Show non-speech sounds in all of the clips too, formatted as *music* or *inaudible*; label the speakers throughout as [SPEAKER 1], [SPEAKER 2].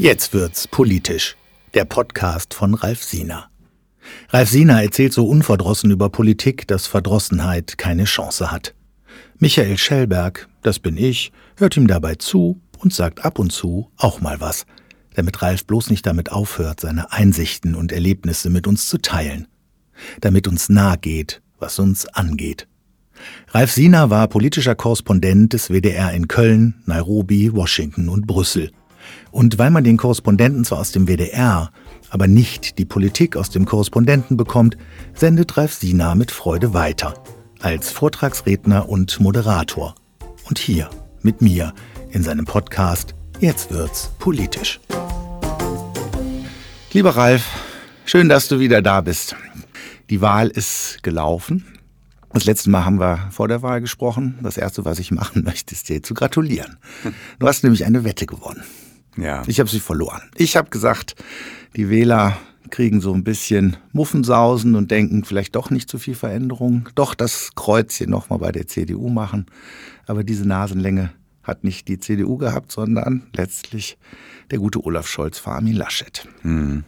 [SPEAKER 1] Jetzt wird's politisch. Der Podcast von Ralf Siener. Ralf Siener erzählt so unverdrossen über Politik, dass Verdrossenheit keine Chance hat. Michael Schellberg, das bin ich, hört ihm dabei zu und sagt ab und zu auch mal was, damit Ralf bloß nicht damit aufhört, seine Einsichten und Erlebnisse mit uns zu teilen. Damit uns nahe geht, was uns angeht. Ralf Siener war politischer Korrespondent des WDR in Köln, Nairobi, Washington und Brüssel. Und weil man den Korrespondenten zwar aus dem WDR, aber nicht die Politik aus dem Korrespondenten bekommt, sendet Ralf Sina mit Freude weiter. Als Vortragsredner und Moderator. Und hier, mit mir, in seinem Podcast Jetzt wird's politisch. Lieber Ralf, schön, dass du wieder da bist. Die Wahl ist gelaufen. Das letzte Mal haben wir vor der Wahl gesprochen. Das erste, was ich machen *laughs* möchte, ist dir zu gratulieren. Du hast nämlich eine Wette gewonnen.
[SPEAKER 2] Ja.
[SPEAKER 1] Ich habe sie verloren. Ich habe gesagt, die Wähler kriegen so ein bisschen Muffensausen und denken vielleicht doch nicht zu viel Veränderung, doch das Kreuzchen nochmal bei der CDU machen. Aber diese Nasenlänge hat nicht die CDU gehabt, sondern letztlich der gute Olaf Scholz vor Armin Laschet. Mhm.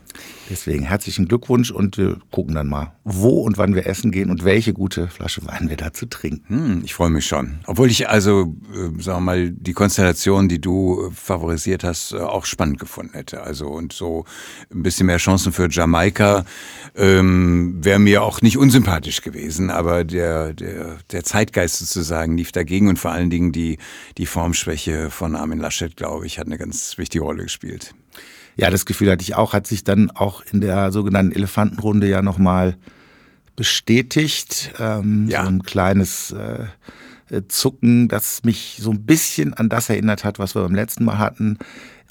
[SPEAKER 1] Deswegen herzlichen Glückwunsch und wir gucken dann mal, wo und wann wir essen gehen und welche gute Flasche Wein wir dazu trinken.
[SPEAKER 2] Hm, ich freue mich schon. Obwohl ich also, äh, sagen wir mal, die Konstellation, die du äh, favorisiert hast, äh, auch spannend gefunden hätte. Also und so ein bisschen mehr Chancen für Jamaika ähm, wäre mir auch nicht unsympathisch gewesen, aber der, der, der Zeitgeist sozusagen lief dagegen und vor allen Dingen die, die Formschwäche von Armin Laschet, glaube ich, hat eine ganz wichtige Rolle gespielt.
[SPEAKER 1] Ja, das Gefühl hatte ich auch, hat sich dann auch in der sogenannten Elefantenrunde ja nochmal bestätigt. Ähm, ja. So ein kleines äh, Zucken, das mich so ein bisschen an das erinnert hat, was wir beim letzten Mal hatten.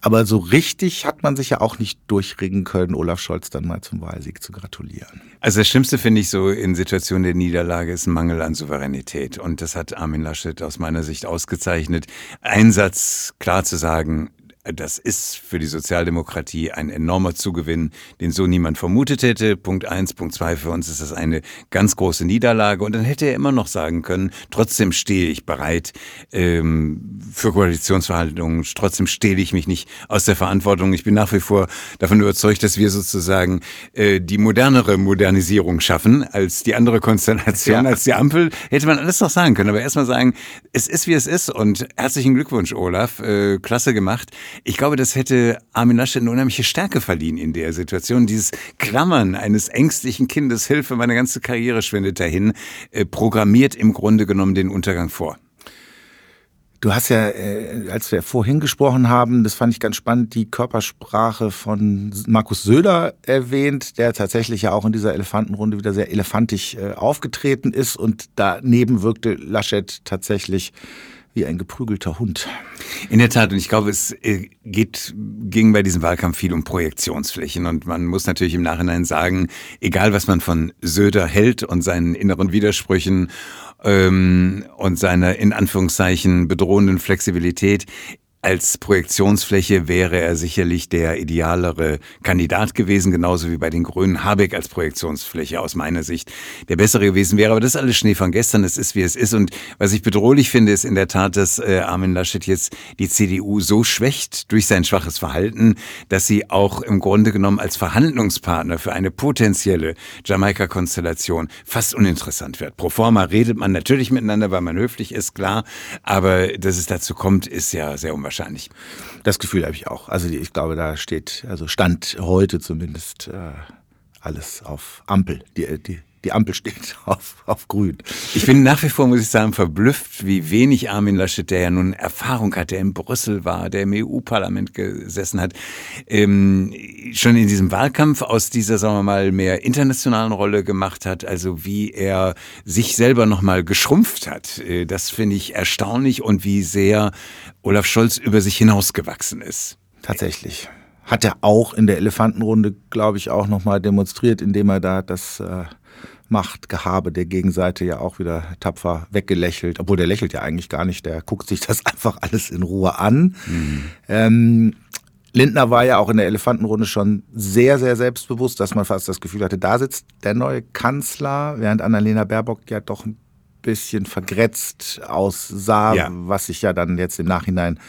[SPEAKER 1] Aber so richtig hat man sich ja auch nicht durchringen können, Olaf Scholz dann mal zum Wahlsieg zu gratulieren.
[SPEAKER 2] Also das Schlimmste finde ich so in Situationen der Niederlage ist ein Mangel an Souveränität. Und das hat Armin Laschet aus meiner Sicht ausgezeichnet. Einsatz klar zu sagen, das ist für die Sozialdemokratie ein enormer Zugewinn, den so niemand vermutet hätte. Punkt eins, Punkt zwei, für uns ist das eine ganz große Niederlage. Und dann hätte er immer noch sagen können, trotzdem stehe ich bereit ähm, für Koalitionsverhandlungen, trotzdem stehle ich mich nicht aus der Verantwortung. Ich bin nach wie vor davon überzeugt, dass wir sozusagen äh, die modernere Modernisierung schaffen als die andere Konstellation, ja. als die Ampel. Hätte man alles noch sagen können. Aber erstmal sagen, es ist wie es ist und herzlichen Glückwunsch, Olaf. Äh, klasse gemacht. Ich glaube, das hätte Armin Laschet eine unheimliche Stärke verliehen in der Situation. Dieses Klammern eines ängstlichen Kindes, Hilfe, meine ganze Karriere schwindet dahin, äh, programmiert im Grunde genommen den Untergang vor.
[SPEAKER 1] Du hast ja, äh, als wir vorhin gesprochen haben, das fand ich ganz spannend, die Körpersprache von Markus Söder erwähnt, der tatsächlich ja auch in dieser Elefantenrunde wieder sehr elefantisch äh, aufgetreten ist und daneben wirkte Laschet tatsächlich wie ein geprügelter Hund.
[SPEAKER 2] In der Tat, und ich glaube, es äh, geht, ging bei diesem Wahlkampf viel um Projektionsflächen. Und man muss natürlich im Nachhinein sagen, egal was man von Söder hält und seinen inneren Widersprüchen ähm, und seiner in Anführungszeichen bedrohenden Flexibilität, als Projektionsfläche wäre er sicherlich der idealere Kandidat gewesen, genauso wie bei den Grünen Habeck als Projektionsfläche aus meiner Sicht der bessere gewesen wäre. Aber das ist alles Schnee von gestern, es ist wie es ist. Und was ich bedrohlich finde, ist in der Tat, dass äh, Armin Laschet jetzt die CDU so schwächt durch sein schwaches Verhalten, dass sie auch im Grunde genommen als Verhandlungspartner für eine potenzielle Jamaika-Konstellation fast uninteressant wird. Pro forma redet man natürlich miteinander, weil man höflich ist, klar. Aber dass es dazu kommt, ist ja sehr unwahrscheinlich wahrscheinlich.
[SPEAKER 1] Das Gefühl habe ich auch. Also ich glaube, da steht, also Stand heute zumindest äh, alles auf Ampel. Die, die, die Ampel steht *laughs* auf, auf grün.
[SPEAKER 2] Ich bin nach wie vor, muss ich sagen, verblüfft, wie wenig Armin Laschet, der ja nun Erfahrung hat, der in Brüssel war, der im EU-Parlament gesessen hat, ähm, schon in diesem Wahlkampf aus dieser, sagen wir mal, mehr internationalen Rolle gemacht hat, also wie er sich selber nochmal geschrumpft hat. Äh, das finde ich erstaunlich und wie sehr Olaf Scholz über sich hinausgewachsen ist.
[SPEAKER 1] Tatsächlich. Hat er auch in der Elefantenrunde, glaube ich, auch nochmal demonstriert, indem er da das äh, Machtgehabe der Gegenseite ja auch wieder tapfer weggelächelt, obwohl der lächelt ja eigentlich gar nicht, der guckt sich das *laughs* einfach alles in Ruhe an. Mhm. Ähm, Lindner war ja auch in der Elefantenrunde schon sehr, sehr selbstbewusst, dass man fast das Gefühl hatte, da sitzt der neue Kanzler, während Annalena Baerbock ja doch ein bisschen vergrätzt aussah, ja. was sich ja dann jetzt im Nachhinein,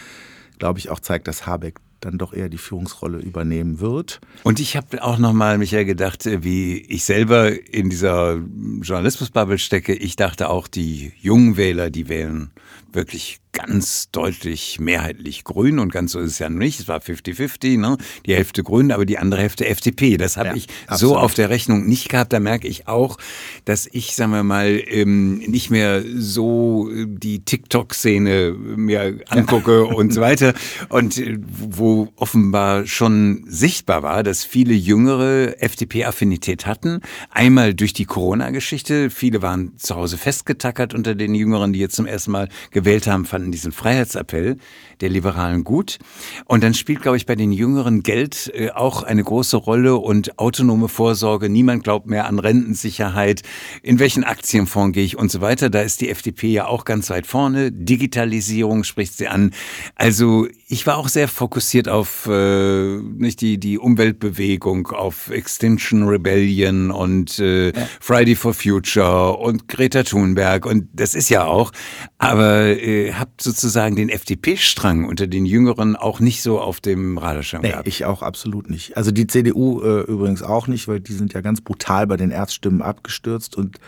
[SPEAKER 1] glaube ich, auch zeigt, dass Habeck dann doch eher die Führungsrolle übernehmen wird.
[SPEAKER 2] Und ich habe auch nochmal, Michael, gedacht, äh, wie ich selber in dieser Journalismusbubble stecke. Ich dachte auch, die jungen Wähler, die wählen wirklich ganz deutlich mehrheitlich grün und ganz so ist es ja nicht. Es war 50-50, ne? die Hälfte grün, aber die andere Hälfte FDP. Das habe ja, ich absolut. so auf der Rechnung nicht gehabt. Da merke ich auch, dass ich, sagen wir mal, ähm, nicht mehr so die TikTok-Szene mir angucke *laughs* und so weiter. Und äh, wo offenbar schon sichtbar war, dass viele Jüngere FDP-Affinität hatten. Einmal durch die Corona-Geschichte. Viele waren zu Hause festgetackert unter den Jüngeren, die jetzt zum ersten Mal gewählt haben, fanden diesen Freiheitsappell der Liberalen gut. Und dann spielt, glaube ich, bei den Jüngeren Geld äh, auch eine große Rolle und autonome Vorsorge. Niemand glaubt mehr an Rentensicherheit. In welchen Aktienfonds gehe ich und so weiter. Da ist die FDP ja auch ganz weit vorne. Digitalisierung spricht sie an. Also ich war auch sehr fokussiert auf äh, nicht die die Umweltbewegung, auf Extinction Rebellion und äh, ja. Friday for Future und Greta Thunberg und das ist ja auch. Aber äh, habt sozusagen den FDP-Strang unter den Jüngeren auch nicht so auf dem Radarschirm nee, gehabt.
[SPEAKER 1] Ich auch absolut nicht. Also die CDU äh, übrigens auch nicht, weil die sind ja ganz brutal bei den Erststimmen abgestürzt und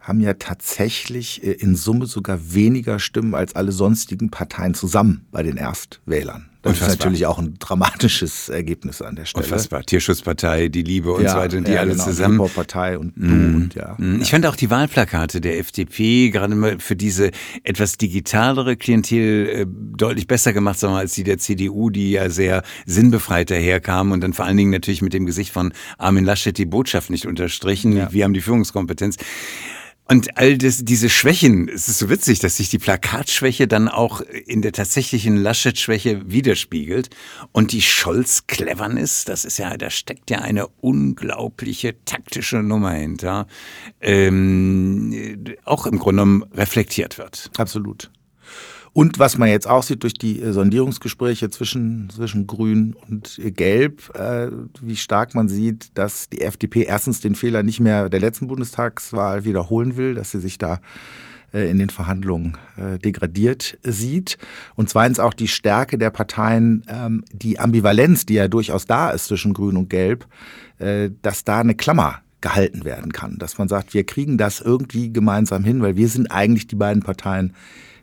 [SPEAKER 1] haben ja tatsächlich äh, in Summe sogar weniger Stimmen als alle sonstigen Parteien zusammen bei den Erstwählern. Das Unfassbar. ist natürlich auch ein dramatisches Ergebnis an der Stelle.
[SPEAKER 2] Unfassbar. Tierschutzpartei, die Liebe und ja, so weiter und die ja, alle genau. zusammen.
[SPEAKER 1] Die Partei und du mm. und ja.
[SPEAKER 2] Ich fand auch die Wahlplakate der FDP gerade mal für diese etwas digitalere Klientel äh, deutlich besser gemacht, sagen wir, als die der CDU, die ja sehr sinnbefreit daherkam und dann vor allen Dingen natürlich mit dem Gesicht von Armin Laschet die Botschaft nicht unterstrichen. Ja. Wir haben die Führungskompetenz. Und all das, diese Schwächen, es ist so witzig, dass sich die Plakatschwäche dann auch in der tatsächlichen Laschet-Schwäche widerspiegelt. Und die Scholz-Cleverness, das ist ja, da steckt ja eine unglaubliche taktische Nummer hinter, ähm, auch im Grunde genommen reflektiert wird.
[SPEAKER 1] Absolut. Und was man jetzt auch sieht durch die äh, Sondierungsgespräche zwischen, zwischen Grün und Gelb, äh, wie stark man sieht, dass die FDP erstens den Fehler nicht mehr der letzten Bundestagswahl wiederholen will, dass sie sich da äh, in den Verhandlungen äh, degradiert sieht. Und zweitens auch die Stärke der Parteien, ähm, die Ambivalenz, die ja durchaus da ist zwischen Grün und Gelb, äh, dass da eine Klammer gehalten werden kann. Dass man sagt, wir kriegen das irgendwie gemeinsam hin, weil wir sind eigentlich die beiden Parteien,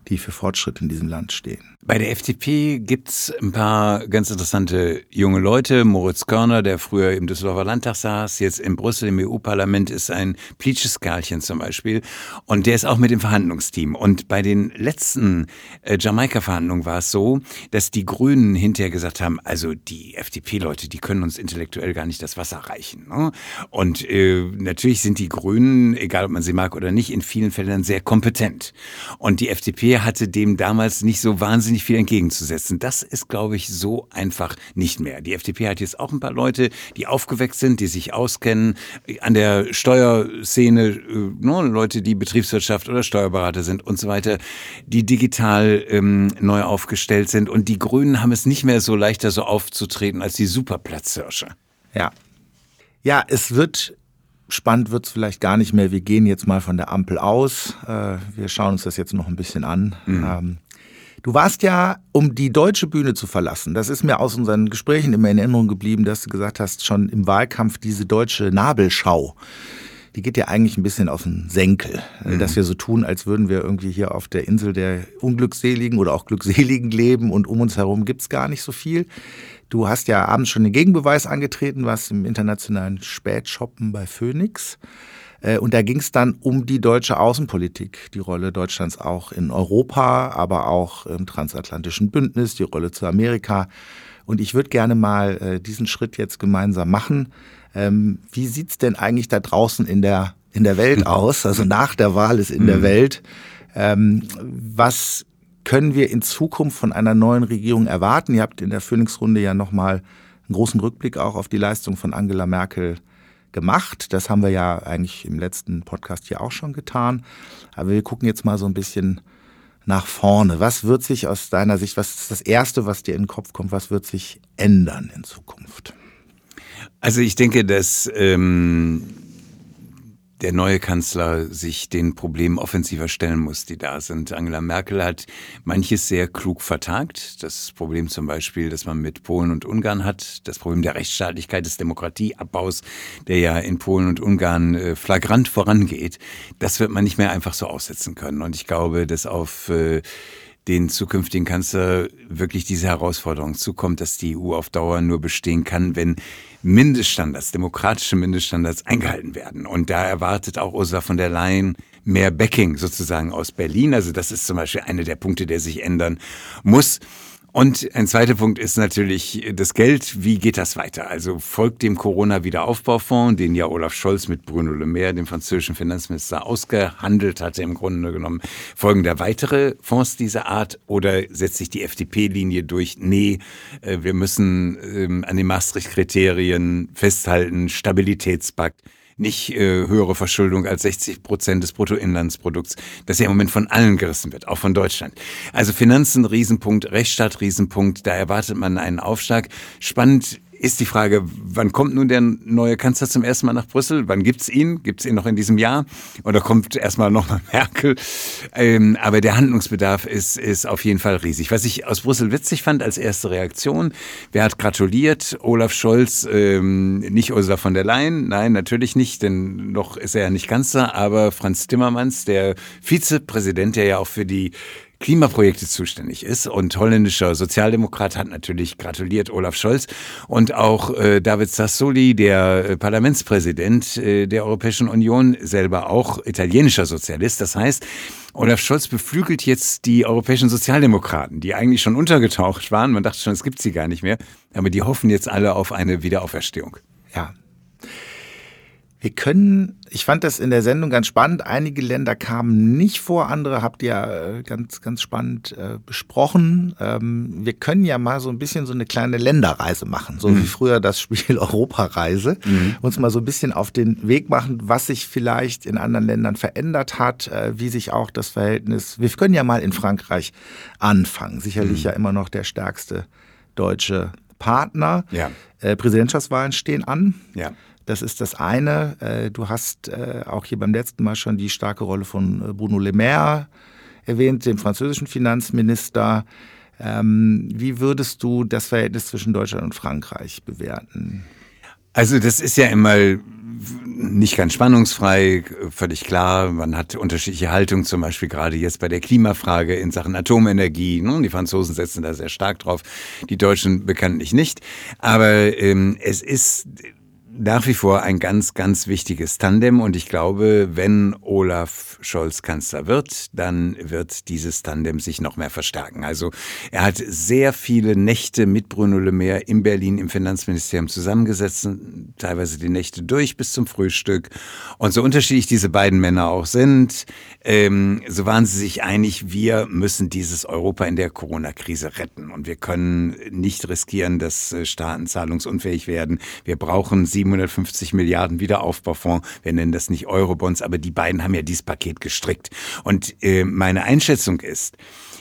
[SPEAKER 1] die für Fortschritt in diesem Land stehen.
[SPEAKER 2] Bei der FDP gibt's ein paar ganz interessante junge Leute. Moritz Körner, der früher im Düsseldorfer Landtag saß, jetzt in Brüssel im EU-Parlament ist ein Plitsches Kerlchen zum Beispiel. Und der ist auch mit im Verhandlungsteam. Und bei den letzten äh, Jamaika-Verhandlungen war es so, dass die Grünen hinterher gesagt haben, also die FDP-Leute, die können uns intellektuell gar nicht das Wasser reichen. Ne? Und äh, natürlich sind die Grünen, egal ob man sie mag oder nicht, in vielen Fällen sehr kompetent. Und die FDP hatte dem damals nicht so wahnsinnig viel entgegenzusetzen. Das ist, glaube ich, so einfach nicht mehr. Die FDP hat jetzt auch ein paar Leute, die aufgeweckt sind, die sich auskennen an der Steuerszene, äh, ne, Leute, die Betriebswirtschaft oder Steuerberater sind und so weiter, die digital ähm, neu aufgestellt sind. Und die Grünen haben es nicht mehr so leichter so aufzutreten als die Superplatzhirsche.
[SPEAKER 1] Ja. Ja, es wird Spannend wird es vielleicht gar nicht mehr. Wir gehen jetzt mal von der Ampel aus. Äh, wir schauen uns das jetzt noch ein bisschen an. Mhm. Du warst ja, um die deutsche Bühne zu verlassen, das ist mir aus unseren Gesprächen immer in Erinnerung geblieben, dass du gesagt hast, schon im Wahlkampf diese deutsche Nabelschau die geht ja eigentlich ein bisschen auf den Senkel. Mhm. Dass wir so tun, als würden wir irgendwie hier auf der Insel der Unglückseligen oder auch Glückseligen leben und um uns herum gibt's gar nicht so viel. Du hast ja abends schon den Gegenbeweis angetreten, warst im internationalen Spätshoppen bei Phoenix. Äh, und da ging es dann um die deutsche Außenpolitik, die Rolle Deutschlands auch in Europa, aber auch im transatlantischen Bündnis, die Rolle zu Amerika. Und ich würde gerne mal äh, diesen Schritt jetzt gemeinsam machen. Ähm, wie sieht's denn eigentlich da draußen in der, in der Welt *laughs* aus? Also nach der Wahl ist in der mhm. Welt. Ähm, was können wir in Zukunft von einer neuen Regierung erwarten? Ihr habt in der Phoenix-Runde ja nochmal einen großen Rückblick auch auf die Leistung von Angela Merkel gemacht. Das haben wir ja eigentlich im letzten Podcast hier auch schon getan. Aber wir gucken jetzt mal so ein bisschen nach vorne. Was wird sich aus deiner Sicht, was ist das Erste, was dir in den Kopf kommt, was wird sich ändern in Zukunft?
[SPEAKER 2] Also ich denke, dass ähm, der neue Kanzler sich den Problemen offensiver stellen muss, die da sind. Angela Merkel hat manches sehr klug vertagt. Das Problem zum Beispiel, das man mit Polen und Ungarn hat, das Problem der Rechtsstaatlichkeit, des Demokratieabbaus, der ja in Polen und Ungarn äh, flagrant vorangeht, das wird man nicht mehr einfach so aussetzen können. Und ich glaube, dass auf äh, den zukünftigen Kanzler wirklich diese Herausforderung zukommt, dass die EU auf Dauer nur bestehen kann, wenn Mindeststandards, demokratische Mindeststandards eingehalten werden. Und da erwartet auch Ursula von der Leyen mehr Backing sozusagen aus Berlin. Also das ist zum Beispiel einer der Punkte, der sich ändern muss. Und ein zweiter Punkt ist natürlich das Geld. Wie geht das weiter? Also folgt dem Corona-Wiederaufbaufonds, den ja Olaf Scholz mit Bruno Le Maire, dem französischen Finanzminister, ausgehandelt hatte, im Grunde genommen. Folgen da weitere Fonds dieser Art oder setzt sich die FDP-Linie durch? Nee, äh, wir müssen ähm, an den Maastricht-Kriterien festhalten, Stabilitätspakt nicht äh, höhere Verschuldung als 60 Prozent des Bruttoinlandsprodukts, das ja im Moment von allen gerissen wird, auch von Deutschland. Also Finanzen, Riesenpunkt, Rechtsstaat, Riesenpunkt, da erwartet man einen Aufschlag. Spannend ist die Frage, wann kommt nun der neue Kanzler zum ersten Mal nach Brüssel? Wann gibt's ihn? Gibt's ihn noch in diesem Jahr? Oder kommt erstmal nochmal *laughs* Merkel? Ähm, aber der Handlungsbedarf ist, ist auf jeden Fall riesig. Was ich aus Brüssel witzig fand als erste Reaktion, wer hat gratuliert? Olaf Scholz, ähm, nicht Ursula von der Leyen, nein, natürlich nicht, denn noch ist er ja nicht Kanzler, aber Franz Timmermans, der Vizepräsident, der ja auch für die Klimaprojekte zuständig ist. Und holländischer Sozialdemokrat hat natürlich gratuliert Olaf Scholz und auch äh, David Sassoli, der äh, Parlamentspräsident äh, der Europäischen Union, selber auch italienischer Sozialist. Das heißt, Olaf Scholz beflügelt jetzt die europäischen Sozialdemokraten, die eigentlich schon untergetaucht waren. Man dachte schon, es gibt sie gar nicht mehr. Aber die hoffen jetzt alle auf eine Wiederauferstehung.
[SPEAKER 1] Ja, wir können, ich fand das in der Sendung ganz spannend. Einige Länder kamen nicht vor, andere habt ihr äh, ganz, ganz spannend äh, besprochen. Ähm, wir können ja mal so ein bisschen so eine kleine Länderreise machen, so mhm. wie früher das Spiel *laughs* Europareise. Mhm. Uns mal so ein bisschen auf den Weg machen, was sich vielleicht in anderen Ländern verändert hat, äh, wie sich auch das Verhältnis. Wir können ja mal in Frankreich anfangen. Sicherlich mhm. ja immer noch der stärkste deutsche Partner. Ja. Äh, Präsidentschaftswahlen stehen an. Ja. Das ist das eine. Äh, du hast äh, auch hier beim letzten Mal schon die starke Rolle von äh, Bruno Le Maire erwähnt, dem französischen Finanzminister. Ähm, wie würdest du das Verhältnis zwischen Deutschland und Frankreich bewerten?
[SPEAKER 2] Also das ist ja immer nicht ganz spannungsfrei, völlig klar. Man hat unterschiedliche Haltungen, zum Beispiel gerade jetzt bei der Klimafrage in Sachen Atomenergie. Ne? Die Franzosen setzen da sehr stark drauf, die Deutschen bekanntlich nicht. Aber ähm, es ist nach wie vor ein ganz, ganz wichtiges Tandem und ich glaube, wenn Olaf Scholz Kanzler wird, dann wird dieses Tandem sich noch mehr verstärken. Also er hat sehr viele Nächte mit Bruno Le Maire in Berlin im Finanzministerium zusammengesetzt, teilweise die Nächte durch bis zum Frühstück. Und so unterschiedlich diese beiden Männer auch sind, ähm, so waren sie sich einig, wir müssen dieses Europa in der Corona-Krise retten und wir können nicht riskieren, dass äh, Staaten zahlungsunfähig werden. Wir brauchen sie 750 Milliarden Wiederaufbaufonds. Wir nennen das nicht Eurobonds, aber die beiden haben ja dieses Paket gestrickt. Und äh, meine Einschätzung ist,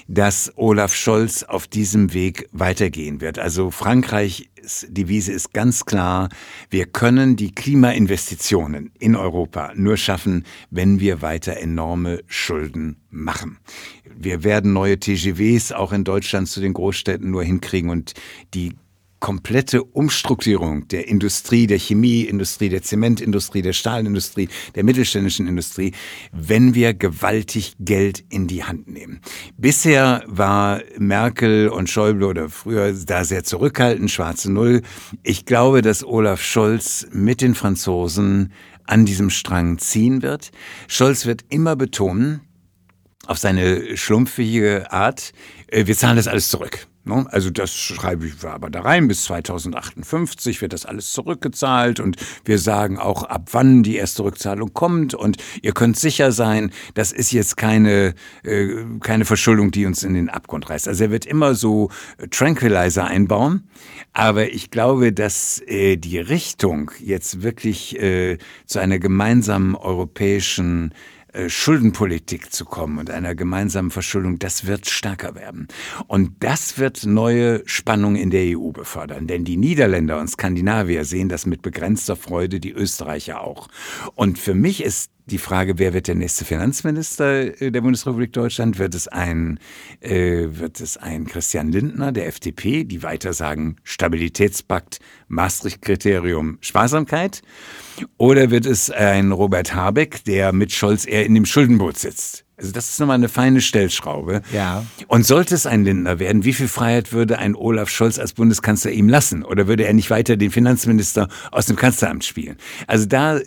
[SPEAKER 2] dass Olaf Scholz auf diesem Weg weitergehen wird. Also Frankreich Devise ist ganz klar, wir können die Klimainvestitionen in Europa nur schaffen, wenn wir weiter enorme Schulden machen. Wir werden neue TGVs auch in Deutschland zu den Großstädten nur hinkriegen und die komplette Umstrukturierung der Industrie, der Chemieindustrie, der Zementindustrie, der Stahlindustrie, der mittelständischen Industrie, wenn wir gewaltig Geld in die Hand nehmen. Bisher war Merkel und Schäuble oder früher da sehr zurückhaltend, schwarze Null. Ich glaube, dass Olaf Scholz mit den Franzosen an diesem Strang ziehen wird. Scholz wird immer betonen, auf seine schlumpfige Art, äh, wir zahlen das alles zurück. Ne? Also das schreibe ich aber da rein, bis 2058 wird das alles zurückgezahlt und wir sagen auch, ab wann die erste Rückzahlung kommt und ihr könnt sicher sein, das ist jetzt keine, äh, keine Verschuldung, die uns in den Abgrund reißt. Also er wird immer so Tranquilizer einbauen, aber ich glaube, dass äh, die Richtung jetzt wirklich äh, zu einer gemeinsamen europäischen äh, Schuldenpolitik zu kommen und einer gemeinsamen Verschuldung, das wird stärker werden. Und das wird neue Spannungen in der EU befördern. Denn die Niederländer und Skandinavier sehen das mit begrenzter Freude, die Österreicher auch. Und für mich ist die Frage, wer wird der nächste Finanzminister äh, der Bundesrepublik Deutschland? Wird es ein, äh, wird es ein Christian Lindner der FDP, die weiter sagen Stabilitätspakt, Maastricht-Kriterium, Sparsamkeit? Oder wird es ein Robert Habeck, der mit Scholz eher in dem Schuldenboot sitzt? Also das ist nochmal eine feine Stellschraube.
[SPEAKER 1] Ja.
[SPEAKER 2] Und sollte es ein Lindner werden, wie viel Freiheit würde ein Olaf Scholz als Bundeskanzler ihm lassen? Oder würde er nicht weiter den Finanzminister aus dem Kanzleramt spielen? Also da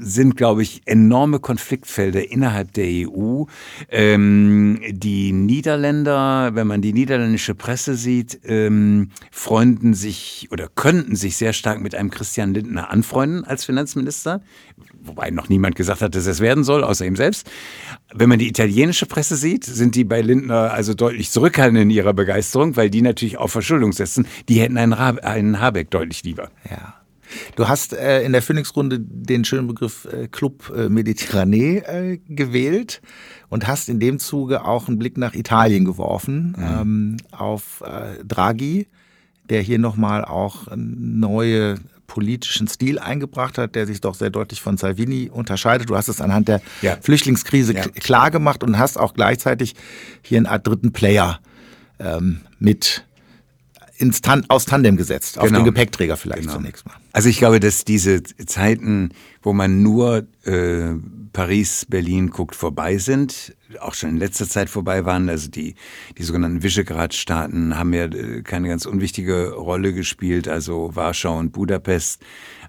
[SPEAKER 2] sind, glaube ich, enorme Konfliktfelder innerhalb der EU. Ähm, die Niederländer, wenn man die niederländische Presse sieht, ähm, freunden sich oder könnten sich sehr stark mit einem Christian Lindner anfreunden als Finanzminister, wobei noch niemand gesagt hat, dass es werden soll, außer ihm selbst. Wenn man die italienische Presse sieht, sind die bei Lindner also deutlich zurückhaltend in ihrer Begeisterung, weil die natürlich auf Verschuldung setzen. Die hätten einen, einen Habeck deutlich lieber.
[SPEAKER 1] Ja. Du hast äh, in der Phoenix-Runde den schönen Begriff äh, Club äh, Mediterranee äh, gewählt und hast in dem Zuge auch einen Blick nach Italien geworfen, mhm. ähm, auf äh, Draghi, der hier nochmal auch neue politischen Stil eingebracht hat, der sich doch sehr deutlich von Salvini unterscheidet. Du hast es anhand der ja. Flüchtlingskrise ja. klar gemacht und hast auch gleichzeitig hier eine Art dritten Player ähm, mit ins Tan aus Tandem gesetzt, auf genau. den Gepäckträger vielleicht genau. zunächst mal.
[SPEAKER 2] Also ich glaube, dass diese Zeiten, wo man nur äh, Paris, Berlin guckt, vorbei sind, auch schon in letzter Zeit vorbei waren. Also die, die sogenannten Visegrad-Staaten haben ja äh, keine ganz unwichtige Rolle gespielt, also Warschau und Budapest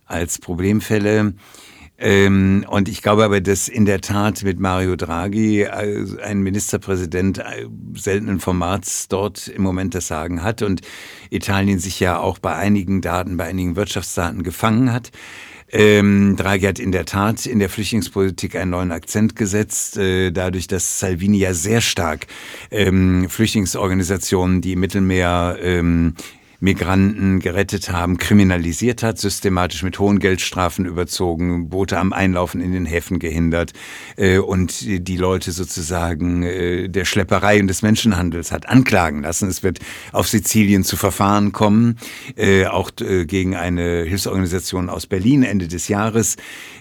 [SPEAKER 2] als Problemfälle. Ähm, und ich glaube aber, dass in der Tat mit Mario Draghi äh, ein Ministerpräsident äh, seltenen Formats dort im Moment das Sagen hat und Italien sich ja auch bei einigen Daten, bei einigen Wirtschaftsdaten gefangen hat. Ähm, Draghi hat in der Tat in der Flüchtlingspolitik einen neuen Akzent gesetzt, äh, dadurch, dass Salvini ja sehr stark ähm, Flüchtlingsorganisationen, die im Mittelmeer ähm, Migranten gerettet haben, kriminalisiert hat, systematisch mit hohen Geldstrafen überzogen, Boote am Einlaufen in den Häfen gehindert äh, und die Leute sozusagen äh, der Schlepperei und des Menschenhandels hat anklagen lassen. Es wird auf Sizilien zu Verfahren kommen, äh, auch äh, gegen eine Hilfsorganisation aus Berlin Ende des Jahres,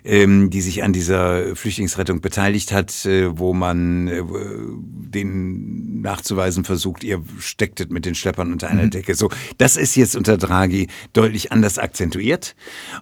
[SPEAKER 2] ähm, die sich an dieser Flüchtlingsrettung beteiligt hat, äh, wo man äh, den nachzuweisen versucht, ihr stecktet mit den Schleppern unter einer mhm. Decke. So, das ist jetzt unter Draghi deutlich anders akzentuiert.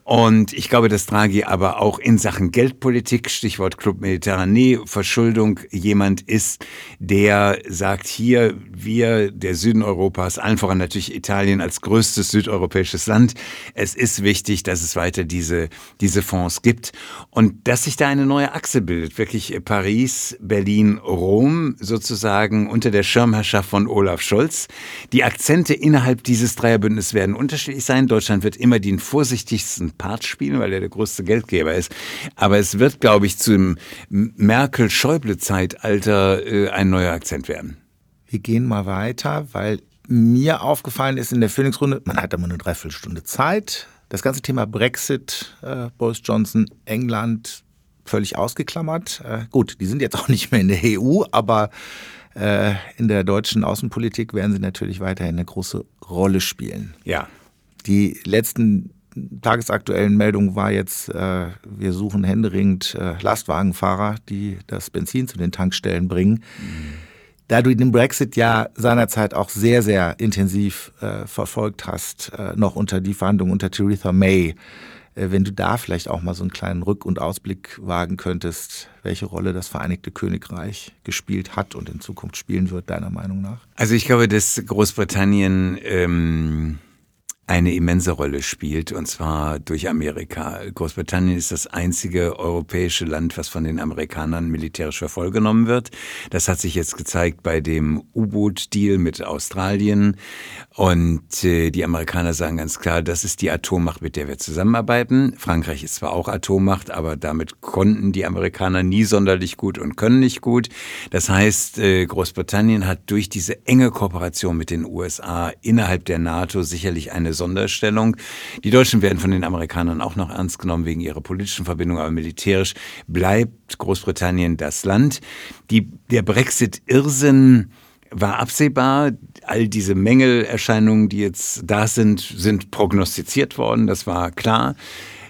[SPEAKER 2] Und ich glaube, dass Draghi aber auch in Sachen Geldpolitik, Stichwort Club Mediterranee, Verschuldung, jemand ist, der sagt, hier, wir, der Süden Europas, allen voran natürlich Italien als größtes südeuropäisches Land, es ist wichtig, dass es weiter diese, diese Fonds gibt und dass sich da eine neue Achse bildet, wirklich Paris, Berlin, Rom sozusagen unter der Schirmherrschaft von Olaf Scholz. Die Akzente innerhalb dieses dieses Dreierbündnis werden unterschiedlich sein. Deutschland wird immer den vorsichtigsten Part spielen, weil er der größte Geldgeber ist. Aber es wird, glaube ich, zum Merkel-Schäuble-Zeitalter äh, ein neuer Akzent werden.
[SPEAKER 1] Wir gehen mal weiter, weil mir aufgefallen ist in der Phoenix-Runde, man hat immer eine Dreiviertelstunde Zeit. Das ganze Thema Brexit, äh, Boris Johnson, England, völlig ausgeklammert. Äh, gut, die sind jetzt auch nicht mehr in der EU, aber äh, in der deutschen Außenpolitik werden sie natürlich weiterhin eine große Rolle spielen.
[SPEAKER 2] Ja.
[SPEAKER 1] Die letzten tagesaktuellen Meldungen war jetzt, äh, wir suchen händeringend äh, Lastwagenfahrer, die das Benzin zu den Tankstellen bringen. Mhm. Da du den Brexit ja seinerzeit auch sehr, sehr intensiv äh, verfolgt hast, äh, noch unter die Verhandlungen unter Theresa May, äh, wenn du da vielleicht auch mal so einen kleinen Rück- und Ausblick wagen könntest, welche Rolle das Vereinigte Königreich gespielt hat und in Zukunft spielen wird, deiner Meinung nach?
[SPEAKER 2] Also ich glaube, dass Großbritannien ähm, eine immense Rolle spielt, und zwar durch Amerika. Großbritannien ist das einzige europäische Land, was von den Amerikanern militärisch vervollgenommen wird. Das hat sich jetzt gezeigt bei dem U-Boot-Deal mit Australien. Und äh, die Amerikaner sagen ganz klar, das ist die Atommacht, mit der wir zusammenarbeiten. Frankreich ist zwar auch Atommacht, aber damit konnten die Amerikaner nie sonderlich gut und können nicht gut. Das heißt, äh, Großbritannien hat durch diese enge Kooperation mit den USA innerhalb der NATO sicherlich eine Sonderstellung. Die Deutschen werden von den Amerikanern auch noch ernst genommen wegen ihrer politischen Verbindung, aber militärisch bleibt Großbritannien das Land. Die, der Brexit-Irrsinn war absehbar. All diese Mängelerscheinungen, die jetzt da sind, sind prognostiziert worden. Das war klar.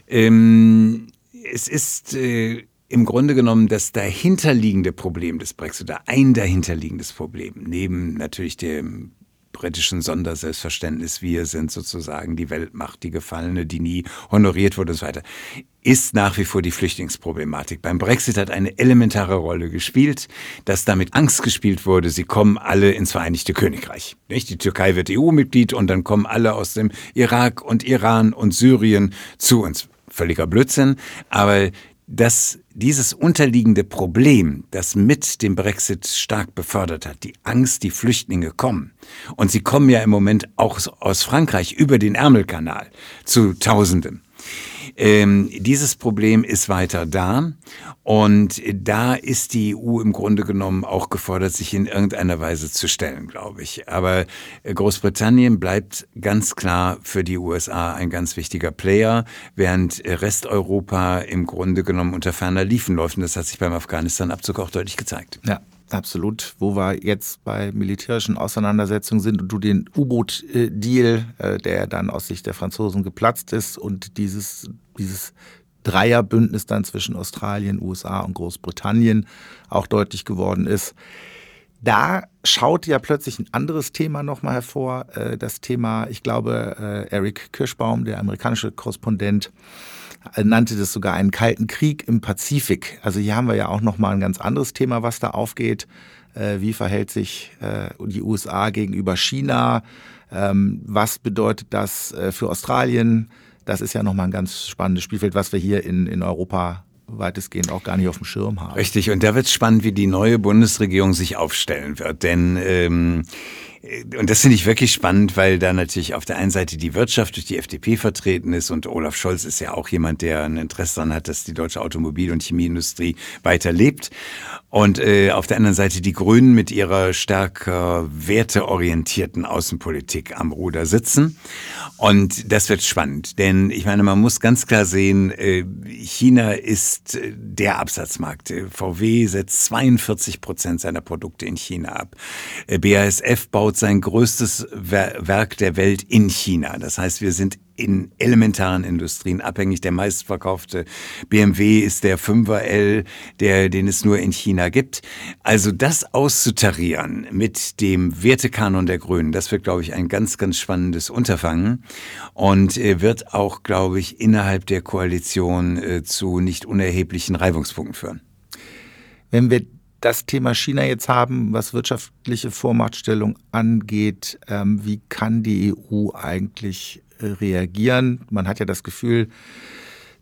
[SPEAKER 2] Ähm, es ist äh, im Grunde genommen das dahinterliegende Problem des Brexit oder ein dahinterliegendes Problem, neben natürlich dem britischen Sonderselbstverständnis, wir sind sozusagen die Weltmacht, die Gefallene, die nie honoriert wurde und so weiter, ist nach wie vor die Flüchtlingsproblematik. Beim Brexit hat eine elementare Rolle gespielt, dass damit Angst gespielt wurde, sie kommen alle ins Vereinigte Königreich. Nicht? Die Türkei wird EU-Mitglied und dann kommen alle aus dem Irak und Iran und Syrien zu uns. Völliger Blödsinn, aber dass dieses unterliegende Problem, das mit dem Brexit stark befördert hat, die Angst, die Flüchtlinge kommen, und sie kommen ja im Moment auch aus Frankreich über den Ärmelkanal zu Tausenden, ähm, dieses Problem ist weiter da und da ist die EU im Grunde genommen auch gefordert, sich in irgendeiner Weise zu stellen, glaube ich. Aber Großbritannien bleibt ganz klar für die USA ein ganz wichtiger Player, während Resteuropa im Grunde genommen unter ferner Liefen läuft. Und das hat sich beim Afghanistan-Abzug auch deutlich gezeigt.
[SPEAKER 1] Ja. Absolut, wo wir jetzt bei militärischen Auseinandersetzungen sind und du den U-Boot-Deal, äh, der dann aus Sicht der Franzosen geplatzt ist und dieses, dieses Dreierbündnis dann zwischen Australien, USA und Großbritannien auch deutlich geworden ist. Da schaut ja plötzlich ein anderes Thema nochmal hervor. Äh, das Thema, ich glaube, äh, Eric Kirschbaum, der amerikanische Korrespondent, nannte das sogar einen kalten Krieg im Pazifik. Also hier haben wir ja auch nochmal ein ganz anderes Thema, was da aufgeht. Äh, wie verhält sich äh, die USA gegenüber China? Ähm, was bedeutet das äh, für Australien? Das ist ja nochmal ein ganz spannendes Spielfeld, was wir hier in, in Europa weitestgehend auch gar nicht auf dem Schirm haben.
[SPEAKER 2] Richtig, und da wird es spannend, wie die neue Bundesregierung sich aufstellen wird. Denn ähm, und das finde ich wirklich spannend, weil da natürlich auf der einen Seite die Wirtschaft durch die FDP vertreten ist und Olaf Scholz ist ja auch jemand, der ein Interesse daran hat, dass die deutsche Automobil- und Chemieindustrie weiterlebt. Und äh, auf der anderen Seite die Grünen mit ihrer stärker werteorientierten Außenpolitik am Ruder sitzen. Und das wird spannend, denn ich meine, man muss ganz klar sehen, äh, China ist äh, der Absatzmarkt. VW setzt 42 Prozent seiner Produkte in China ab. Äh, BASF baut sein größtes Werk der Welt in China. Das heißt, wir sind in elementaren Industrien abhängig. Der meistverkaufte BMW ist der 5er L, der, den es nur in China gibt. Also das auszutarieren mit dem Wertekanon der Grünen, das wird, glaube ich, ein ganz, ganz spannendes Unterfangen und äh, wird auch, glaube ich, innerhalb der Koalition äh, zu nicht unerheblichen Reibungspunkten führen.
[SPEAKER 1] Wenn wir das Thema China jetzt haben, was wirtschaftliche Vormachtstellung angeht, ähm, wie kann die EU eigentlich reagieren. Man hat ja das Gefühl,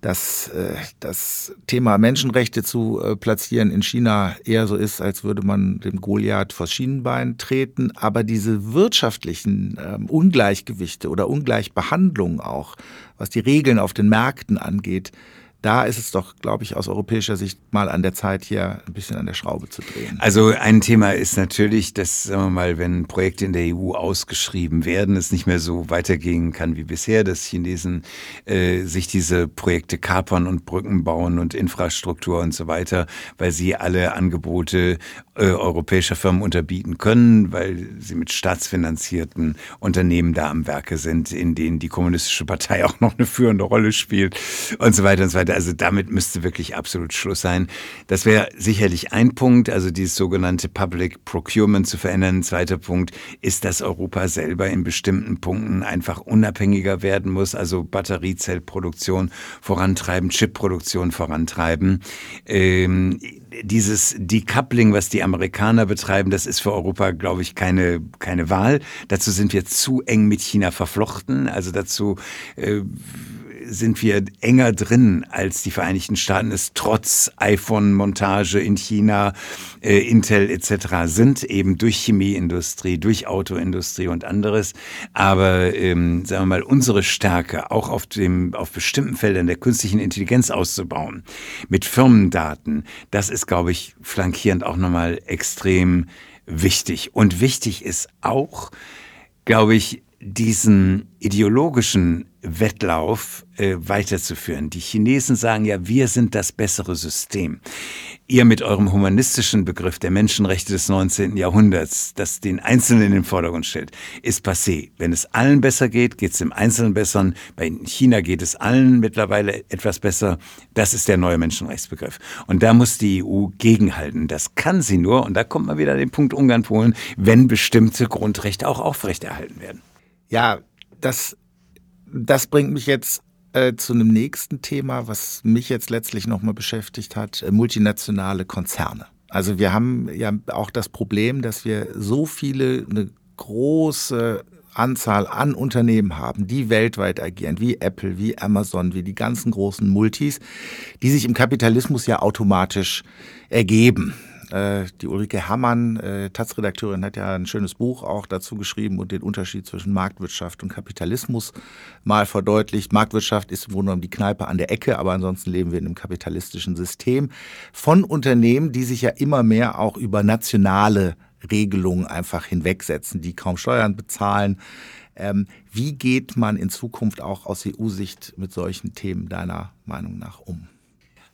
[SPEAKER 1] dass äh, das Thema Menschenrechte zu äh, platzieren in China eher so ist, als würde man dem Goliath vors Schienenbein treten. Aber diese wirtschaftlichen ähm, Ungleichgewichte oder Ungleichbehandlung auch, was die Regeln auf den Märkten angeht, da ist es doch, glaube ich, aus europäischer Sicht mal an der Zeit, hier ein bisschen an der Schraube zu drehen.
[SPEAKER 2] Also ein Thema ist natürlich, dass, sagen wir mal, wenn Projekte in der EU ausgeschrieben werden, es nicht mehr so weitergehen kann wie bisher, dass Chinesen äh, sich diese Projekte kapern und Brücken bauen und Infrastruktur und so weiter, weil sie alle Angebote äh, europäischer Firmen unterbieten können, weil sie mit staatsfinanzierten Unternehmen da am Werke sind, in denen die kommunistische Partei *laughs* auch noch eine führende Rolle spielt und so weiter und so weiter. Also damit müsste wirklich absolut Schluss sein. Das wäre sicherlich ein Punkt, also dieses sogenannte Public Procurement zu verändern. Ein zweiter Punkt ist, dass Europa selber in bestimmten Punkten einfach unabhängiger werden muss, also Batteriezellproduktion vorantreiben, Chipproduktion vorantreiben. Ähm, dieses Decoupling, was die Amerikaner betreiben, das ist für Europa, glaube ich, keine, keine Wahl. Dazu sind wir zu eng mit China verflochten. Also dazu äh, sind wir enger drin, als die Vereinigten Staaten es trotz iPhone-Montage in China, äh, Intel etc. sind, eben durch Chemieindustrie, durch Autoindustrie und anderes. Aber ähm, sagen wir mal, unsere Stärke auch auf dem auf bestimmten Feldern der künstlichen Intelligenz auszubauen, mit Firmendaten, das ist, glaube ich, flankierend auch nochmal extrem wichtig. Und wichtig ist auch, glaube ich, diesen ideologischen Wettlauf äh, weiterzuführen. Die Chinesen sagen ja, wir sind das bessere System. Ihr mit eurem humanistischen Begriff der Menschenrechte des 19. Jahrhunderts, das den Einzelnen in den Vordergrund stellt, ist passé. Wenn es allen besser geht, geht es dem Einzelnen besser. Bei China geht es allen mittlerweile etwas besser. Das ist der neue Menschenrechtsbegriff. Und da muss die EU gegenhalten. Das kann sie nur, und da kommt man wieder an den Punkt Ungarn-Polen, wenn bestimmte Grundrechte auch aufrechterhalten werden.
[SPEAKER 1] Ja, das, das bringt mich jetzt äh, zu einem nächsten Thema, was mich jetzt letztlich nochmal beschäftigt hat, äh, multinationale Konzerne. Also wir haben ja auch das Problem, dass wir so viele, eine große Anzahl an Unternehmen haben, die weltweit agieren, wie Apple, wie Amazon, wie die ganzen großen Multis, die sich im Kapitalismus ja automatisch ergeben. Äh, die Ulrike Hammann, äh, Taz-Redakteurin, hat ja ein schönes Buch auch dazu geschrieben und den Unterschied zwischen Marktwirtschaft und Kapitalismus mal verdeutlicht. Marktwirtschaft ist im Grunde genommen die Kneipe an der Ecke, aber ansonsten leben wir in einem kapitalistischen System von Unternehmen, die sich ja immer mehr auch über nationale Regelungen einfach hinwegsetzen, die kaum Steuern bezahlen. Ähm, wie geht man in Zukunft auch aus EU-Sicht mit solchen Themen deiner Meinung nach um?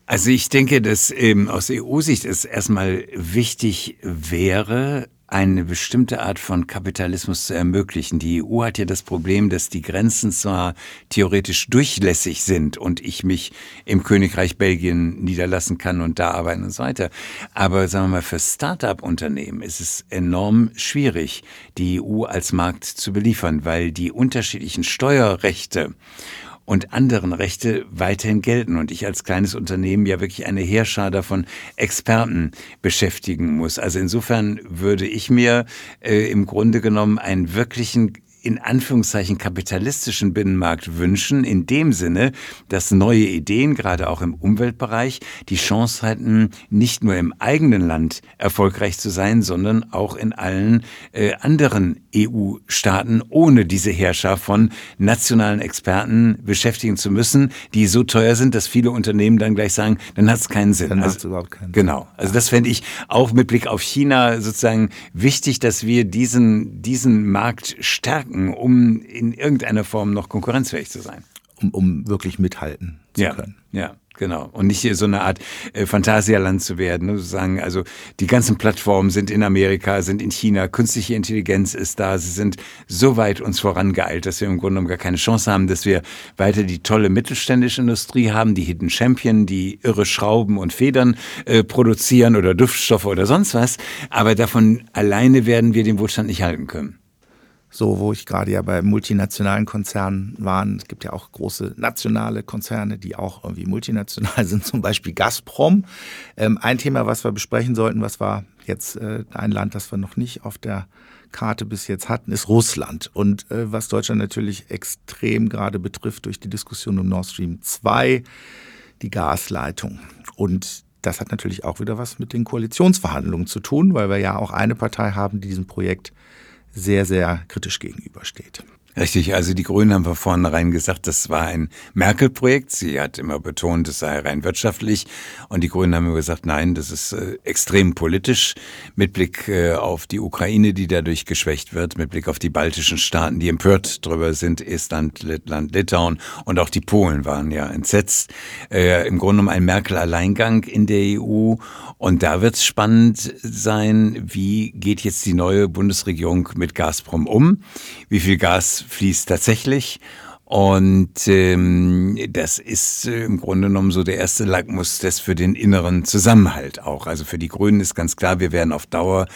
[SPEAKER 2] Also ich denke, dass ähm, aus EU-Sicht es erstmal wichtig wäre, eine bestimmte Art von Kapitalismus zu ermöglichen. Die EU hat ja das Problem, dass die Grenzen zwar theoretisch durchlässig sind und ich mich im Königreich Belgien niederlassen kann und da arbeiten und so weiter, aber sagen wir mal, für Start-up-Unternehmen ist es enorm schwierig, die EU als Markt zu beliefern, weil die unterschiedlichen Steuerrechte und anderen Rechte weiterhin gelten und ich als kleines Unternehmen ja wirklich eine Heerschar von Experten beschäftigen muss. Also insofern würde ich mir äh, im Grunde genommen einen wirklichen in Anführungszeichen kapitalistischen Binnenmarkt wünschen, in dem Sinne, dass neue Ideen, gerade auch im Umweltbereich, die Chance hatten, nicht nur im eigenen Land erfolgreich zu sein, sondern auch in allen äh, anderen EU-Staaten, ohne diese Herrschaft von nationalen Experten beschäftigen zu müssen, die so teuer sind, dass viele Unternehmen dann gleich sagen, dann hat es keinen Sinn.
[SPEAKER 1] Dann also, überhaupt keinen
[SPEAKER 2] Sinn. Genau. Also das fände ich auch mit Blick auf China sozusagen wichtig, dass wir diesen, diesen Markt stärken denken, um in irgendeiner Form noch konkurrenzfähig zu sein.
[SPEAKER 1] Um, um wirklich mithalten zu
[SPEAKER 2] ja,
[SPEAKER 1] können.
[SPEAKER 2] Ja. Genau. Und nicht hier so eine Art äh, Phantasialand zu werden. Ne? Sagen, also die ganzen Plattformen sind in Amerika, sind in China, künstliche Intelligenz ist da. Sie sind so weit uns vorangeeilt, dass wir im Grunde genommen gar keine Chance haben, dass wir weiter die tolle mittelständische Industrie haben, die Hidden Champion, die irre Schrauben und Federn äh, produzieren oder Duftstoffe oder sonst was. Aber davon alleine werden wir den Wohlstand nicht halten können
[SPEAKER 1] so wo ich gerade ja bei multinationalen Konzernen war. Es gibt ja auch große nationale Konzerne, die auch irgendwie multinational *laughs* sind, zum Beispiel Gazprom. Ähm, ein Thema, was wir besprechen sollten, was war jetzt äh, ein Land, das wir noch nicht auf der Karte bis jetzt hatten, ist Russland. Und äh, was Deutschland natürlich extrem gerade betrifft durch die Diskussion um Nord Stream 2, die Gasleitung. Und das hat natürlich auch wieder was mit den Koalitionsverhandlungen zu tun, weil wir ja auch eine Partei haben, die diesem Projekt sehr, sehr kritisch gegenübersteht.
[SPEAKER 2] Richtig, also die Grünen haben von vornherein gesagt, das war ein Merkel-Projekt. Sie hat immer betont, es sei rein wirtschaftlich. Und die Grünen haben gesagt, nein, das ist äh, extrem politisch mit Blick äh, auf die Ukraine, die dadurch geschwächt wird, mit Blick auf die baltischen Staaten, die empört drüber sind, Estland, Lettland, Litauen und auch die Polen waren ja entsetzt. Äh, Im Grunde genommen ein Merkel-Alleingang in der EU. Und da wird es spannend sein, wie geht jetzt die neue Bundesregierung mit Gazprom um? Wie viel Gas fließt tatsächlich. Und ähm, das ist äh, im Grunde genommen so der erste Lackmustest für den inneren Zusammenhalt auch. Also für die Grünen ist ganz klar, wir werden auf Dauer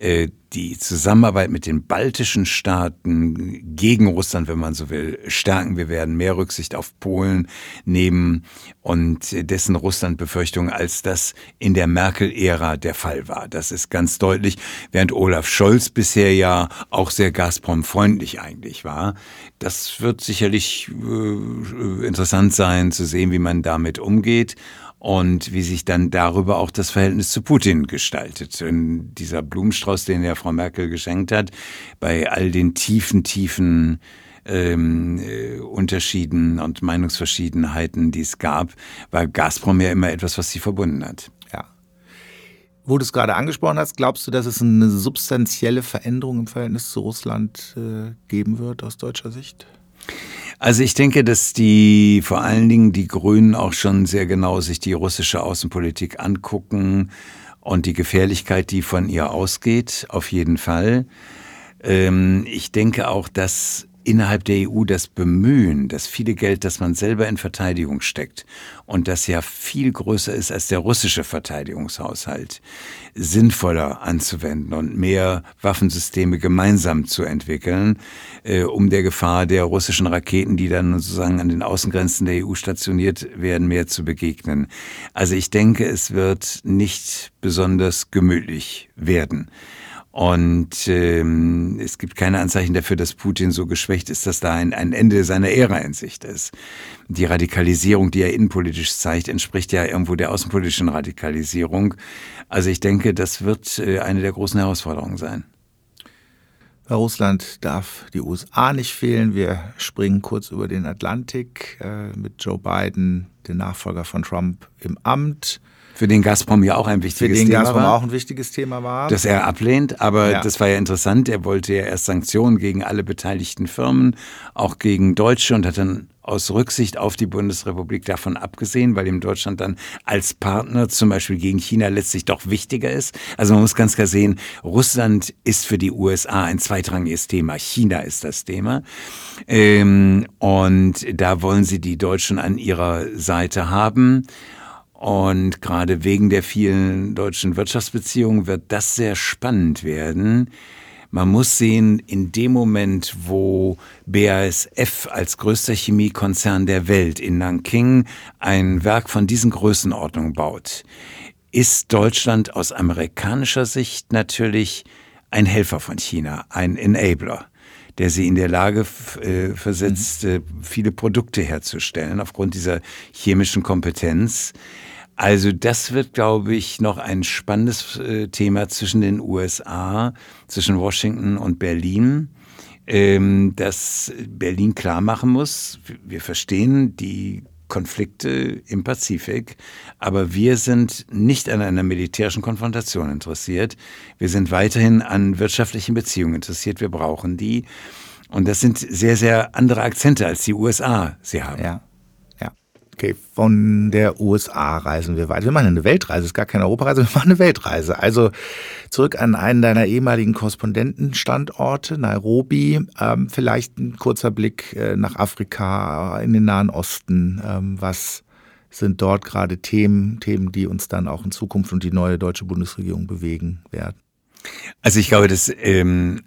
[SPEAKER 2] äh, die Zusammenarbeit mit den baltischen Staaten gegen Russland, wenn man so will, stärken. Wir werden mehr Rücksicht auf Polen nehmen und dessen Russland-Befürchtungen, als das in der Merkel-Ära der Fall war. Das ist ganz deutlich, während Olaf Scholz bisher ja auch sehr Gazprom-freundlich eigentlich war. Das wird sicherlich äh, interessant sein zu sehen, wie man damit umgeht und wie sich dann darüber auch das Verhältnis zu Putin gestaltet. Und dieser Blumenstrauß, den ja Frau Merkel geschenkt hat, bei all den tiefen, tiefen ähm, äh, Unterschieden und Meinungsverschiedenheiten, die es gab, war Gazprom ja immer etwas, was sie verbunden hat.
[SPEAKER 1] Ja. Wo du es gerade angesprochen hast, glaubst du, dass es eine substanzielle Veränderung im Verhältnis zu Russland äh, geben wird aus deutscher Sicht?
[SPEAKER 2] Also ich denke, dass die vor allen Dingen die Grünen auch schon sehr genau sich die russische Außenpolitik angucken und die Gefährlichkeit, die von ihr ausgeht, auf jeden Fall. Ähm, ich denke auch, dass innerhalb der EU das Bemühen, das viele Geld, das man selber in Verteidigung steckt und das ja viel größer ist als der russische Verteidigungshaushalt, sinnvoller anzuwenden und mehr Waffensysteme gemeinsam zu entwickeln, äh, um der Gefahr der russischen Raketen, die dann sozusagen an den Außengrenzen der EU stationiert werden, mehr zu begegnen. Also ich denke, es wird nicht besonders gemütlich werden. Und ähm, es gibt keine Anzeichen dafür, dass Putin so geschwächt ist, dass da ein, ein Ende seiner Ära in Sicht ist. Die Radikalisierung, die er innenpolitisch zeigt, entspricht ja irgendwo der außenpolitischen Radikalisierung. Also ich denke, das wird äh, eine der großen Herausforderungen sein.
[SPEAKER 1] Bei Russland darf die USA nicht fehlen. Wir springen kurz über den Atlantik äh, mit Joe Biden, den Nachfolger von Trump, im Amt.
[SPEAKER 2] Für den Gazprom ja auch ein wichtiges Thema
[SPEAKER 1] war. Für den
[SPEAKER 2] Thema
[SPEAKER 1] Gazprom
[SPEAKER 2] war,
[SPEAKER 1] auch ein wichtiges Thema war.
[SPEAKER 2] Dass er ablehnt, aber ja. das war ja interessant. Er wollte ja erst Sanktionen gegen alle beteiligten Firmen, auch gegen Deutsche und hat dann aus Rücksicht auf die Bundesrepublik davon abgesehen, weil ihm Deutschland dann als Partner zum Beispiel gegen China letztlich doch wichtiger ist. Also man muss ganz klar sehen, Russland ist für die USA ein zweitrangiges Thema. China ist das Thema. Ähm, und da wollen sie die Deutschen an ihrer Seite haben. Und gerade wegen der vielen deutschen Wirtschaftsbeziehungen wird das sehr spannend werden. Man muss sehen, in dem Moment, wo BASF als größter Chemiekonzern der Welt in Nanking ein Werk von diesen Größenordnungen baut, ist Deutschland aus amerikanischer Sicht natürlich ein Helfer von China, ein Enabler der sie in der Lage äh, versetzt, mhm. äh, viele Produkte herzustellen aufgrund dieser chemischen Kompetenz. Also das wird, glaube ich, noch ein spannendes äh, Thema zwischen den USA, zwischen Washington und Berlin, ähm, dass Berlin klar machen muss, wir verstehen die Konflikte im Pazifik, aber wir sind nicht an einer militärischen Konfrontation interessiert. Wir sind weiterhin an wirtschaftlichen Beziehungen interessiert. Wir brauchen die. Und das sind sehr, sehr andere Akzente, als die USA sie haben.
[SPEAKER 1] Ja. Okay, von der USA reisen wir weiter. Wir machen eine Weltreise, ist gar keine Europareise, wir machen eine Weltreise. Also zurück an einen deiner ehemaligen Korrespondentenstandorte, Nairobi. Ähm, vielleicht ein kurzer Blick äh, nach Afrika, in den Nahen Osten. Ähm, was sind dort gerade Themen, Themen, die uns dann auch in Zukunft und die neue deutsche Bundesregierung bewegen werden?
[SPEAKER 2] Also ich glaube, dass ähm,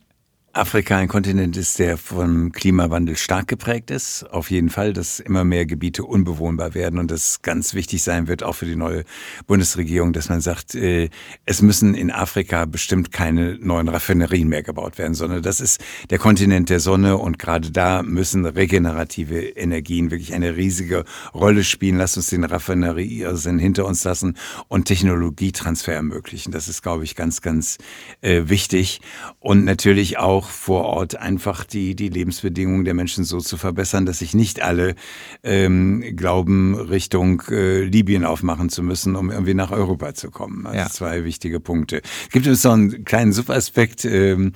[SPEAKER 2] Afrika ein Kontinent ist, der vom Klimawandel stark geprägt ist. Auf jeden Fall, dass immer mehr Gebiete unbewohnbar werden und das ganz wichtig sein wird, auch für die neue Bundesregierung, dass man sagt, äh, es müssen in Afrika bestimmt keine neuen Raffinerien mehr gebaut werden, sondern das ist der Kontinent der Sonne und gerade da müssen regenerative Energien wirklich eine riesige Rolle spielen. Lass uns den Raffinerien hinter uns lassen und Technologietransfer ermöglichen. Das ist, glaube ich, ganz, ganz äh, wichtig und natürlich auch auch vor Ort einfach die, die Lebensbedingungen der Menschen so zu verbessern, dass sich nicht alle ähm, glauben, Richtung äh, Libyen aufmachen zu müssen, um irgendwie nach Europa zu kommen. Also ja. zwei wichtige Punkte. Gibt es noch einen kleinen Subaspekt? Ähm,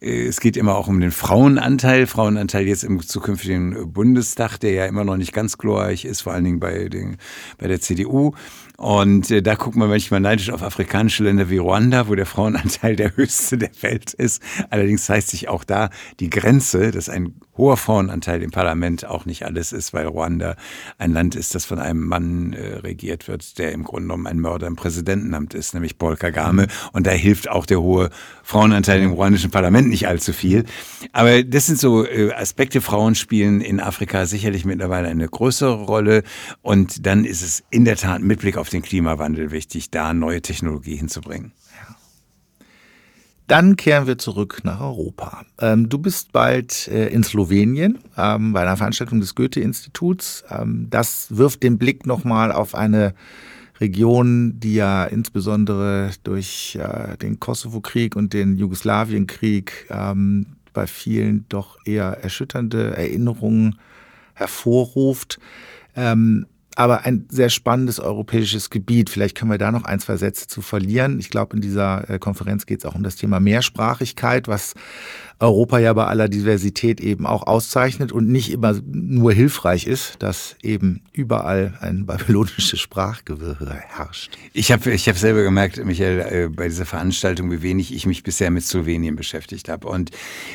[SPEAKER 2] äh, es geht immer auch um den Frauenanteil. Frauenanteil jetzt im zukünftigen Bundestag, der ja immer noch nicht ganz glorreich ist, vor allen Dingen bei, den, bei der CDU. Und äh, da guckt man manchmal neidisch auf afrikanische Länder wie Ruanda, wo der Frauenanteil der höchste der Welt ist. Allerdings heißt sich auch da die Grenze, dass ein hoher Frauenanteil im Parlament auch nicht alles ist, weil Ruanda ein Land ist, das von einem Mann äh, regiert wird, der im Grunde genommen ein Mörder im Präsidentenamt ist, nämlich Paul Kagame. Und da hilft auch der hohe Frauenanteil im ruandischen Parlament nicht allzu viel. Aber das sind so äh, Aspekte. Frauen spielen in Afrika sicherlich mittlerweile eine größere Rolle. Und dann ist es in der Tat mit Blick auf den Klimawandel wichtig, da neue Technologie hinzubringen.
[SPEAKER 1] Dann kehren wir zurück nach Europa. Ähm, du bist bald äh, in Slowenien ähm, bei einer Veranstaltung des Goethe-Instituts. Ähm, das wirft den Blick nochmal auf eine Region, die ja insbesondere durch äh, den Kosovo-Krieg und den Jugoslawien-Krieg ähm, bei vielen doch eher erschütternde Erinnerungen hervorruft. Ähm, aber ein sehr spannendes europäisches Gebiet. Vielleicht können wir da noch ein, zwei Sätze zu verlieren. Ich glaube, in dieser äh, Konferenz geht es auch um das Thema Mehrsprachigkeit, was Europa ja bei aller Diversität eben auch auszeichnet und nicht immer nur hilfreich ist, dass eben überall ein babylonisches Sprachgewirr herrscht.
[SPEAKER 2] Ich habe ich hab selber gemerkt, Michael, äh, bei dieser Veranstaltung, wie wenig ich mich bisher mit Slowenien beschäftigt habe. Und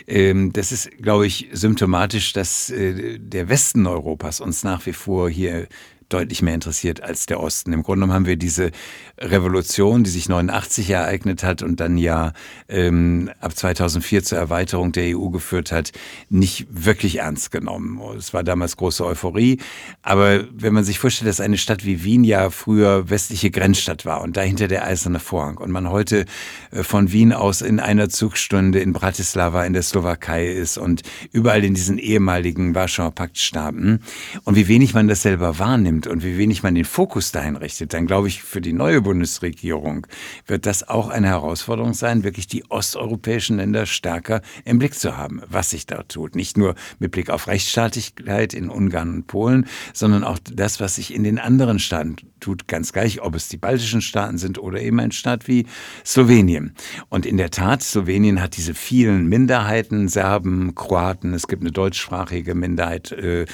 [SPEAKER 2] ähm, das ist, glaube ich, symptomatisch, dass äh, der Westen Europas uns nach wie vor hier deutlich mehr interessiert als der Osten. Im Grunde genommen haben wir diese Revolution, die sich 89 ereignet hat und dann ja ähm, ab 2004 zur Erweiterung der EU geführt hat, nicht wirklich ernst genommen. Es war damals große Euphorie, aber wenn man sich vorstellt, dass eine Stadt wie Wien ja früher westliche Grenzstadt war und dahinter der eiserne Vorhang und man heute äh, von Wien aus in einer Zugstunde in Bratislava in der Slowakei ist und überall in diesen ehemaligen Warschauer Paktstaaten und wie wenig man das selber wahrnimmt und wie wenig man den Fokus dahin richtet, dann glaube ich, für die neue Bundesregierung wird das auch eine Herausforderung sein, wirklich die osteuropäischen Länder stärker im Blick zu haben, was sich da tut. Nicht nur mit Blick auf Rechtsstaatlichkeit in Ungarn und Polen, sondern auch das, was sich in den anderen Staaten tut, ganz gleich, ob es die baltischen Staaten sind oder eben ein Staat wie Slowenien. Und in der Tat, Slowenien hat diese vielen Minderheiten, Serben, Kroaten, es gibt eine deutschsprachige Minderheit äh,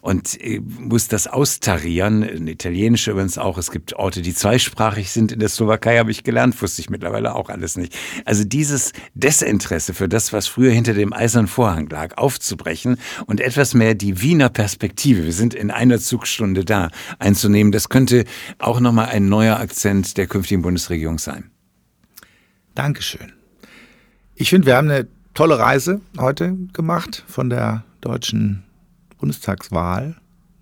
[SPEAKER 2] und äh, muss das austarieren, eine italienische übrigens auch. Es gibt Orte, die zweisprachig sind in der Slowakei, habe ich gelernt, wusste ich mittlerweile auch alles nicht. Also dieses Desinteresse für das, was früher hinter dem eisernen Vorhang lag, aufzubrechen und etwas mehr die Wiener Perspektive, wir sind in einer Zugstunde da, einzunehmen, das könnte auch nochmal ein neuer Akzent der künftigen Bundesregierung sein.
[SPEAKER 1] Dankeschön. Ich finde, wir haben eine tolle Reise heute gemacht von der deutschen Bundestagswahl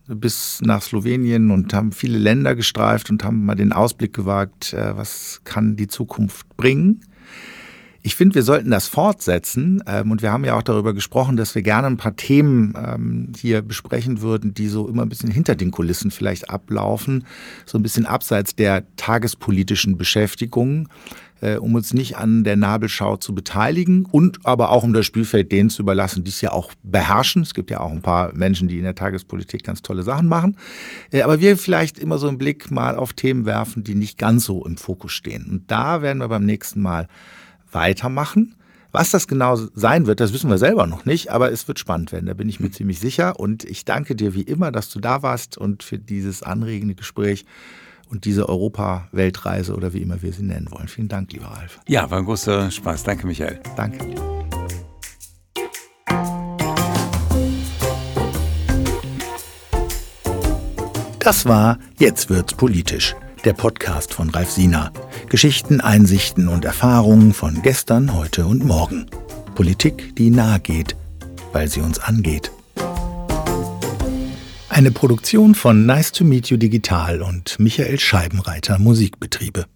[SPEAKER 1] bis nach Slowenien und haben viele Länder gestreift und haben mal den Ausblick gewagt, äh, was kann die Zukunft bringen. Ich finde, wir sollten das fortsetzen. Ähm, und wir haben ja auch darüber gesprochen, dass wir gerne ein paar Themen ähm, hier besprechen würden, die so immer ein bisschen hinter den Kulissen vielleicht ablaufen, so ein bisschen abseits der tagespolitischen Beschäftigung äh, um uns nicht an der Nabelschau zu beteiligen und aber auch um das Spielfeld denen zu überlassen, die es ja auch beherrschen. Es gibt ja auch ein paar Menschen, die in der Tagespolitik ganz tolle Sachen machen. Äh, aber wir vielleicht immer so einen Blick mal auf Themen werfen, die nicht ganz so im Fokus stehen. Und da werden wir beim nächsten Mal weitermachen. Was das genau sein wird, das wissen wir selber noch nicht, aber es wird spannend werden, da bin ich mir ziemlich sicher. Und ich danke dir wie immer, dass du da warst und für dieses anregende Gespräch und diese Europa-Weltreise oder wie immer wir sie nennen wollen. Vielen Dank, lieber Ralf.
[SPEAKER 2] Ja, war ein großer Spaß. Danke, Michael.
[SPEAKER 1] Danke. Das war Jetzt wird's politisch, der Podcast von Ralf Siener. Geschichten, Einsichten und Erfahrungen von gestern, heute und morgen. Politik, die nahe geht, weil sie uns angeht. Eine Produktion von Nice to Meet You Digital und Michael Scheibenreiter Musikbetriebe.